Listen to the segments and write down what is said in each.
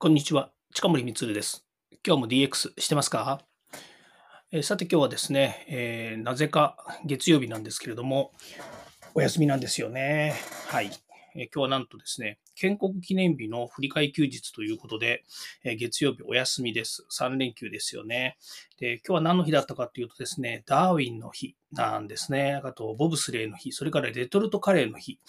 こんにちは。近森光です。今日も DX してますか、えー、さて今日はですね、えー、なぜか月曜日なんですけれども、お休みなんですよね。はい。え、今日はなんとですね、建国記念日の振り替休日ということで、え月曜日お休みです。3連休ですよね。で、今日は何の日だったかというとですね、ダーウィンの日なんですね。あと、ボブスレーの日、それからレトルトカレーの日。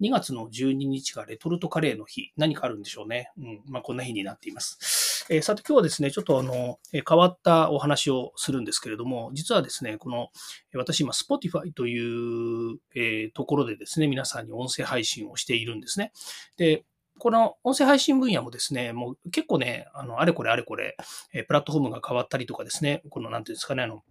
2月の12日がレトルトカレーの日。何かあるんでしょうね。うん。まあ、こんな日になっています。えー、さて今日はですね、ちょっとあの、え変わったお話をするんですけれども、実はですね、この、私今、Spotify という、えー、ところでですね、皆さんに音声配信をしているんですね。で、この音声配信分野もですね、もう結構ね、あの、あれこれあれこれ、えプラットフォームが変わったりとかですね、この、なんていうんですかね、あの、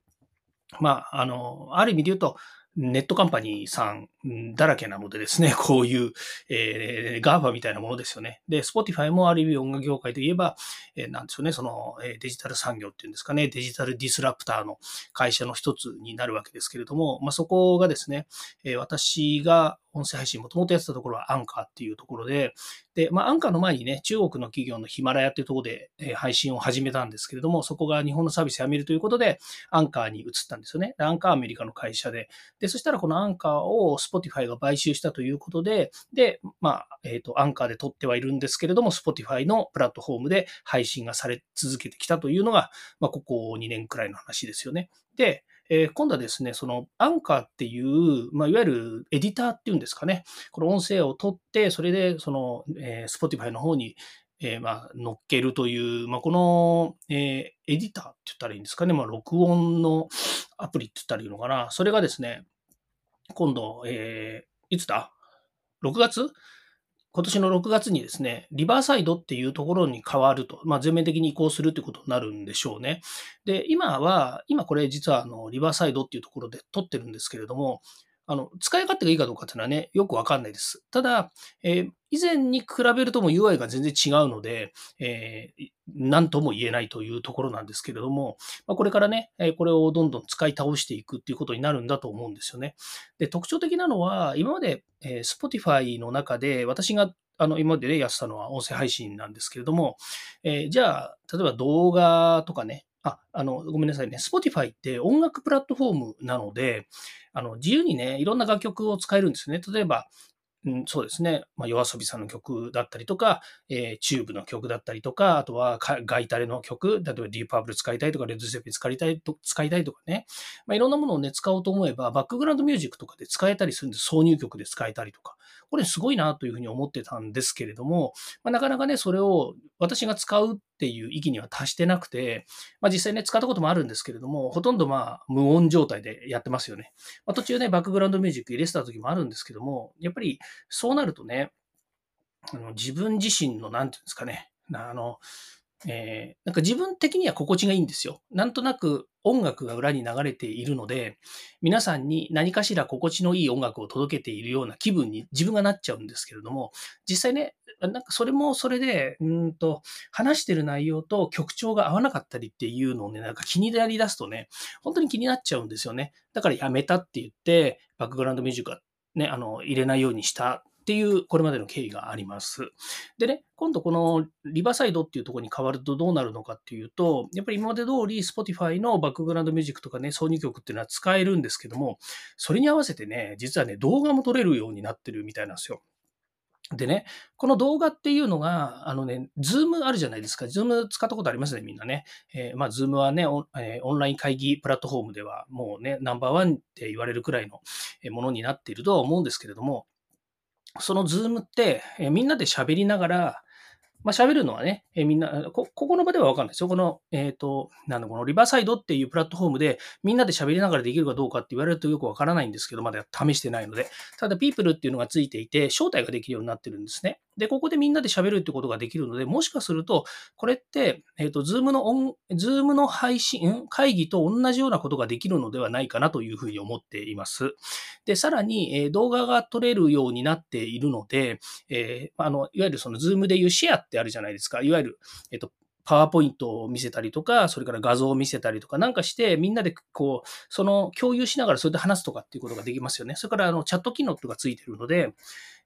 まあ、あの、ある意味で言うと、ネットカンパニーさんだらけなのでですね、こういう、えー、 GAFA みたいなものですよね。で、Spotify もある意味音楽業界といえば、えー、なんですよね、その、えデジタル産業っていうんですかね、デジタルディスラプターの会社の一つになるわけですけれども、まあ、そこがですね、えー、私が音声配信もともとやってたところはアンカーっていうところで、で、まあ、アンカーの前にね、中国の企業のヒマラヤっていうところで、え配信を始めたんですけれども、そこが日本のサービスやめるということで、アンカーに移ったんですよね。アンカーアメリカの会社で。で、そしたらこのアンカーを Spotify が買収したということで、で、まあ、えっ、ー、と、アンカーで撮ってはいるんですけれども、Spotify のプラットフォームで配信がされ続けてきたというのが、まあ、ここ2年くらいの話ですよね。で、えー、今度はですね、そのアンカーっていう、まあ、いわゆるエディターっていうんですかね、この音声を取って、それでその、えー、Spotify の方に、えー、まあ、乗っけるという、まあ、この、え、エディターって言ったらいいんですかね、まあ、録音のアプリって言ったらいいのかな、それがですね、今度、え、いつだ ?6 月？今年の6月にですね、リバーサイドっていうところに変わると、まあ、全面的に移行するということになるんでしょうね。で、今は、今これ実はあのリバーサイドっていうところで撮ってるんですけれども、あの、使い勝手がいいかどうかっていうのはね、よくわかんないです。ただ、えー、以前に比べるとも UI が全然違うので、えー、何とも言えないというところなんですけれども、まあ、これからね、これをどんどん使い倒していくっていうことになるんだと思うんですよね。で、特徴的なのは、今まで、えー、Spotify の中で私があの、今までね、やってたのは音声配信なんですけれども、えー、じゃあ、例えば動画とかね、あ、あの、ごめんなさいね。Spotify って音楽プラットフォームなので、あの、自由にね、いろんな楽曲を使えるんですね。例えば、うん、そうですね。まあ、夜遊びさんの曲だったりとか、えー、チューブの曲だったりとか、あとはガイタレの曲、例えばディープアブル使いたいとか、レッドゼッペン使いたいと使いたいとかね。まあ、いろんなものをね、使おうと思えば、バックグラウンドミュージックとかで使えたりするんです。挿入曲で使えたりとか。これすごいなというふうに思ってたんですけれども、まあ、なかなかね、それを私が使うっていう域には達してなくて、まあ、実際ね、使ったこともあるんですけれども、ほとんどまあ無音状態でやってますよね。まあ、途中ね、バックグラウンドミュージック入れてた時もあるんですけども、やっぱりそうなるとね、あの自分自身の、なんていうんですかね、あの、えー、なんか自分的には心地がいいんですよ。なんとなく音楽が裏に流れているので、皆さんに何かしら心地のいい音楽を届けているような気分に自分がなっちゃうんですけれども、実際ね、なんかそれもそれで、うんと、話してる内容と曲調が合わなかったりっていうのをね、なんか気になりだすとね、本当に気になっちゃうんですよね。だからやめたって言って、バックグラウンドミュージックはね、あの、入れないようにしたっていうこれまでの経緯があります。でね、今度このリバーサイドっていうところに変わるとどうなるのかっていうと、やっぱり今まで通り Spotify のバックグラウンドミュージックとかね、挿入曲っていうのは使えるんですけども、それに合わせてね、実はね、動画も撮れるようになってるみたいなんですよ。でね、この動画っていうのが、あのね、ズームあるじゃないですか。ズーム使ったことありますね、みんなね。えー、まあ、ズームはねオ、えー、オンライン会議プラットフォームではもうね、ナンバーワンって言われるくらいのものになっているとは思うんですけれども、そのズームって、えみんなで喋りながら、まあ、喋るのはね、えみんなこ、ここの場ではわかんないですよ。この、えっ、ー、と、なんだ、このリバーサイドっていうプラットフォームで、みんなで喋りながらできるかどうかって言われるとよくわからないんですけど、まだ試してないので。ただ、 People っていうのがついていて、招待ができるようになってるんですね。で、ここでみんなで喋るってことができるので、もしかすると、これって、えっ、ー、と、ズームのオン、ズームの配信、会議と同じようなことができるのではないかなというふうに思っています。で、さらに、え、動画が撮れるようになっているので、えー、あの、いわゆるそのズームでいうシェアってあるじゃないですか。いわゆる、えっ、と、パワーポイントを見せたりとか、それから画像を見せたりとかなんかして、みんなでこう、その共有しながらそれで話すとかっていうことができますよね。それからあのチャット機能とかついてるので、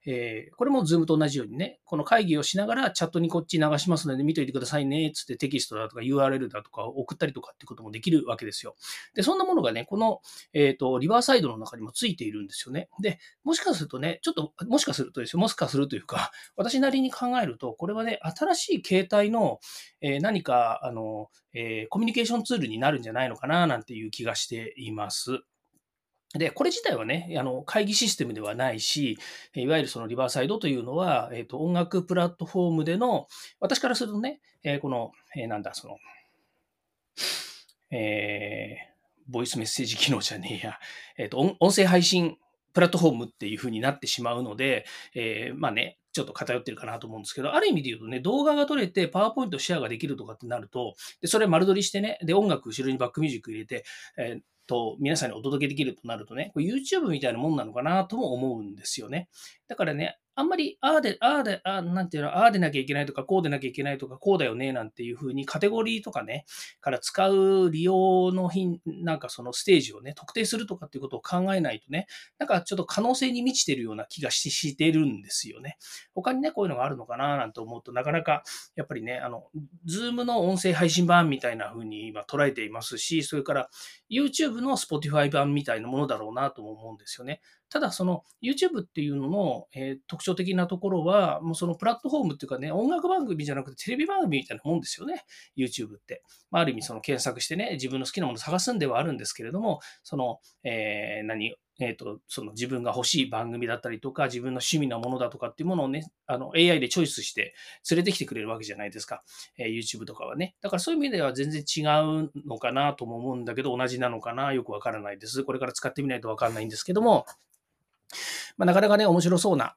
えー、これも Zoom と同じようにね、この会議をしながらチャットにこっち流しますので見といてくださいね、つってテキストだとか URL だとか送ったりとかっていうこともできるわけですよ。で、そんなものがね、この、えっ、ー、と、リバーサイドの中にもついているんですよね。で、もしかするとね、ちょっと、もしかするとですよ、もしかするというか、私なりに考えると、これはね、新しい形態の、え何か、あの、えー、コミュニケーションツールになるんじゃないのかな、なんていう気がしています。で、これ自体はね、あの会議システムではないし、いわゆるそのリバーサイドというのは、えーと、音楽プラットフォームでの、私からするとね、えー、この、えー、なんだ、その、えー、ボイスメッセージ機能じゃねえや、えっ、ー、と、音声配信プラットフォームっていう風になってしまうので、えー、まあね、ちょっと偏ってるかなと思うんですけど、ある意味で言うとね、動画が撮れて、パワーポイントシェアができるとかってなると、でそれ丸撮りしてね、で、音楽後ろにバックミュージック入れて、えーと皆さんにお届けできるとなるとね、YouTube みたいなもんなのかなとも思うんですよね。だからね、あんまり、ああで、ああで、あなんていうの、ああでなきゃいけないとか、こうでなきゃいけないとか、こうだよね、なんていうふうにカテゴリーとかね、から使う利用の品、なんかそのステージをね、特定するとかっていうことを考えないとね、なんかちょっと可能性に満ちてるような気がししてるんですよね。他にね、こういうのがあるのかな、なんて思うとなかなか、やっぱりね、あの、ズームの音声配信版みたいな風に今捉えていますし、それから YouTube の Spotify 版みたいなものだろうなとも思うんですよね。ただ、その YouTube っていうのの、えー、特徴的なところは、もうそのプラットフォームっていうかね、音楽番組じゃなくてテレビ番組みたいなもんですよね、YouTube って。まあ、ある意味、その検索してね、自分の好きなものを探すんではあるんですけれども、その、えー、何、えっ、ー、と、その自分が欲しい番組だったりとか、自分の趣味なものだとかっていうものをね、あの AI でチョイスして連れてきてくれるわけじゃないですか。えー、YouTube とかはね。だからそういう意味では全然違うのかなとも思うんだけど、同じなのかなよくわからないです。これから使ってみないとわかんないんですけども、まあ、なかなかね、面白そうな、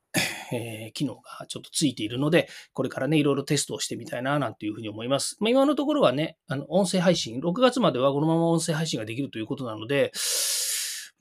えー、機能がちょっとついているので、これからね、いろいろテストをしてみたいな、なんていうふうに思います。まあ、今のところはね、あの、音声配信、6月まではこのまま音声配信ができるということなので、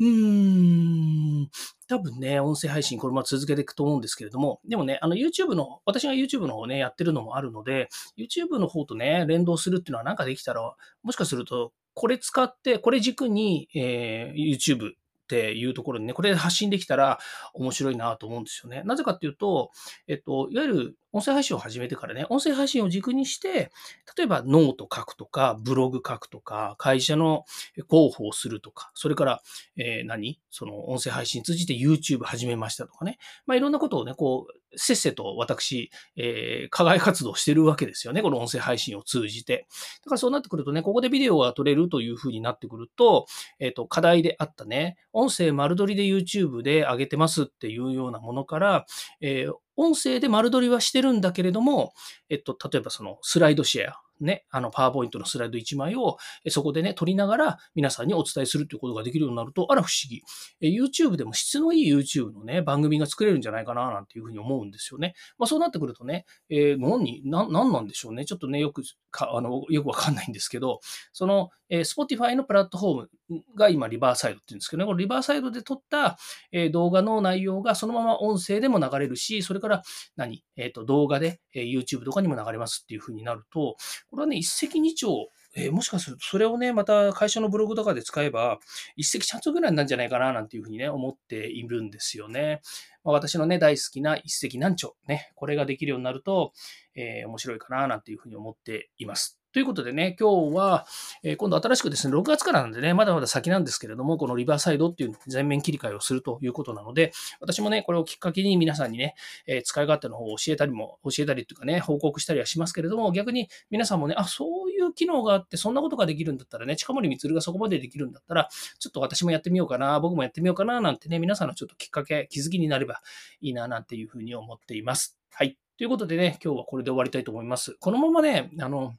うーん、多分ね、音声配信これま続けていくと思うんですけれども、でもね、あの YouTube の、私が YouTube の方ね、やってるのもあるので、YouTube の方とね、連動するっていうのはなんかできたら、もしかすると、これ使って、これ軸に、えー、YouTube っていうところにね、これ発信できたら面白いなと思うんですよね。なぜかっていうと、えっと、いわゆる音声配信を始めてからね、音声配信を軸にして、例えばノート書くとか、ブログ書くとか、会社の広報をするとか、それから、えー、何？その音声配信通じて YouTube 始めましたとかね。まあ、いろんなことをね、こう、せっせと私、えー、課外活動してるわけですよね。この音声配信を通じて。だからそうなってくるとね、ここでビデオが撮れるというふうになってくると、えっ、ー、と、課題であったね、音声丸取りで YouTube で上げてますっていうようなものから、えー、音声で丸取りはしてるんだけれども、えっと、例えばそのスライドシェア、ね、あの、パワーポイントのスライド1枚を、そこでね、撮りながら皆さんにお伝えするということができるようになると、あら不思議。YouTube でも質のいい YouTube のね、番組が作れるんじゃないかな、なんていうふうに思うんですよね。まあそうなってくるとね、えー、何、な、何なんでしょうね。ちょっとね、よく、かあの、よくわかんないんですけど、その、えー、Spotify のプラットフォームが今リバーサイドって言うんですけどね、このリバーサイドで撮った、えー、動画の内容がそのまま音声でも流れるし、それから何、えっ、ー、と、動画で、えー、YouTube とかにも流れますっていうふうになると、これはね、一石二鳥えー、もしかするとそれをね、また会社のブログとかで使えば、一石二鳥ぐらいなんじゃないかな、なんていうふうにね、思っているんですよね。まあ、私のね、大好きな一石何鳥、ね、これができるようになると、えー、面白いかな、なんていうふうに思っています。ということでね、今日は、えー、今度新しくですね、6月からなんでね、まだまだ先なんですけれども、このリバーサイドっていう全面切り替えをするということなので、私もね、これをきっかけに皆さんにね、えー、使い勝手の方を教えたりも、教えたりっていうかね、報告したりはしますけれども、逆に皆さんもね、あ、そういう機能があって、そんなことができるんだったらね、近森光がそこまでできるんだったら、ちょっと私もやってみようかな、僕もやってみようかな、なんてね、皆さんのちょっときっかけ、気づきになればいいな、なんていうふうに思っています。はい。ということでね、今日はこれで終わりたいと思います。このままね、あの、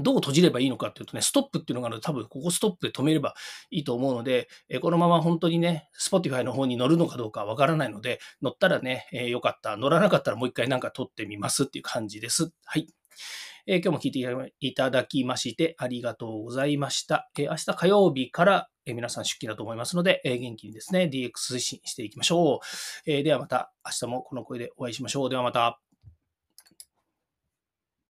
どう閉じればいいのかっていうとね、ストップっていうのがあるので、多分ここストップで止めればいいと思うので、えこのまま本当にね、Spotify の方に乗るのかどうかわからないので、乗ったらね、えー、よかった。乗らなかったらもう一回なんか撮ってみますっていう感じです。はい。えー、今日も聞いていただきましてありがとうございました。えー、明日火曜日から、え皆さん出勤だと思いますので、え元気にですね、DX 推進していきましょう。えではまた明日もこの声でお会いしましょう。ではまた。